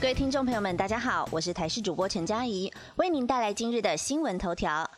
各位听众朋友们，大家好，我是台视主播陈佳怡，为您带来今日的新闻头条。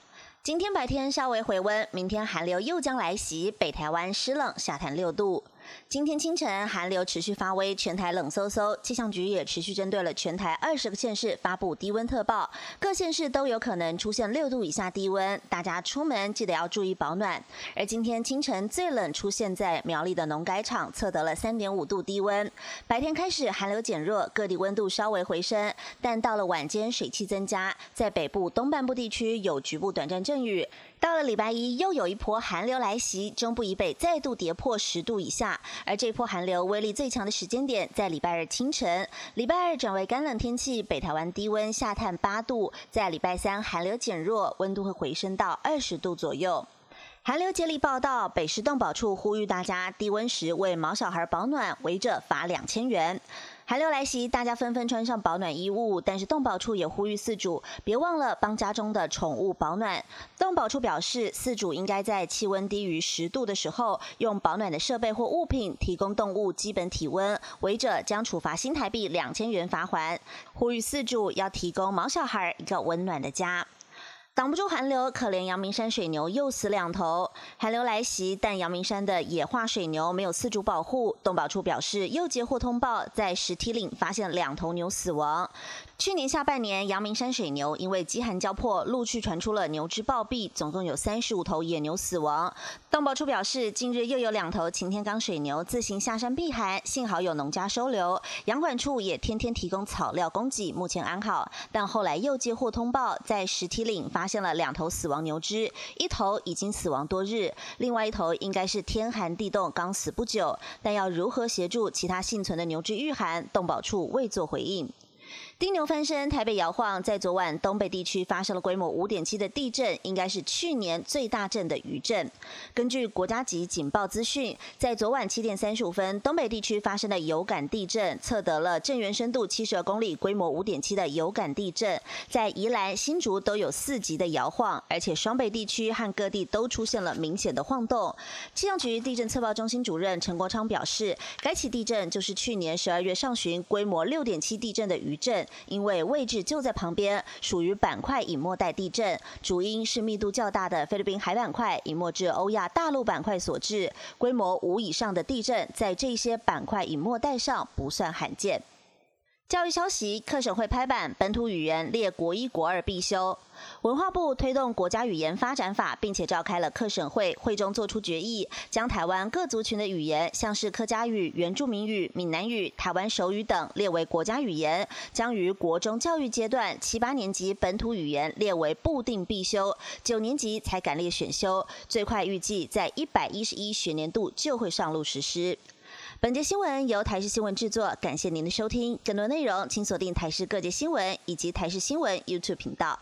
今天白天稍微回温，明天寒流又将来袭，北台湾湿冷，下探六度。今天清晨寒流持续发威，全台冷飕飕。气象局也持续针对了全台二十个县市发布低温特报，各县市都有可能出现六度以下低温，大家出门记得要注意保暖。而今天清晨最冷出现在苗栗的农改场，测得了三点五度低温。白天开始寒流减弱，各地温度稍微回升，但到了晚间水汽增加，在北部东半部地区有局部短暂阵雨。到了礼拜一，又有一波寒流来袭，中部以北再度跌破十度以下。而这波寒流威力最强的时间点在礼拜二清晨，礼拜二转为干冷天气，北台湾低温下探八度。在礼拜三寒流减弱，温度会回升到二十度左右。寒流接力报道，北市动保处呼吁大家低温时为毛小孩保暖，违者罚两千元。寒流来袭，大家纷纷穿上保暖衣物，但是动保处也呼吁饲主别忘了帮家中的宠物保暖。动保处表示，饲主应该在气温低于十度的时候，用保暖的设备或物品提供动物基本体温，违者将处罚新台币两千元罚还。呼吁饲主要提供毛小孩一个温暖的家。挡不住寒流，可怜阳明山水牛又死两头。寒流来袭，但阳明山的野化水牛没有四主保护。动保处表示，又接获通报，在石梯岭发现两头牛死亡。去年下半年，阳明山水牛因为饥寒交迫，陆续传出了牛只暴毙，总共有三十五头野牛死亡。动保处表示，近日又有两头擎天岗水牛自行下山避寒，幸好有农家收留，养管处也天天提供草料供给，目前安好。但后来又接获通报，在石梯岭发现了两头死亡牛只，一头已经死亡多日，另外一头应该是天寒地冻刚死不久。但要如何协助其他幸存的牛只御寒，动保处未作回应。丁牛翻身，台北摇晃。在昨晚，东北地区发生了规模五点七的地震，应该是去年最大震的余震。根据国家级警报资讯，在昨晚七点三十五分，东北地区发生的有感地震，测得了震源深度七十二公里，规模五点七的有感地震。在宜兰、新竹都有四级的摇晃，而且双北地区和各地都出现了明显的晃动。气象局地震测报中心主任陈国昌表示，该起地震就是去年十二月上旬规模六点七地震的余震。因为位置就在旁边，属于板块隐没带地震，主因是密度较大的菲律宾海板块隐没至欧亚大陆板块所致。规模五以上的地震，在这些板块隐没带上不算罕见。教育消息，课省会拍板，本土语言列国一、国二必修。文化部推动国家语言发展法，并且召开了客省会，会中作出决议，将台湾各族群的语言，像是客家语、原住民语、闽南语、台湾手语等列为国家语言，将于国中教育阶段七八年级本土语言列为固定必修，九年级才敢列选修，最快预计在一百一十一学年度就会上路实施。本节新闻由台视新闻制作，感谢您的收听。更多内容请锁定台视各界新闻以及台视新闻 YouTube 频道。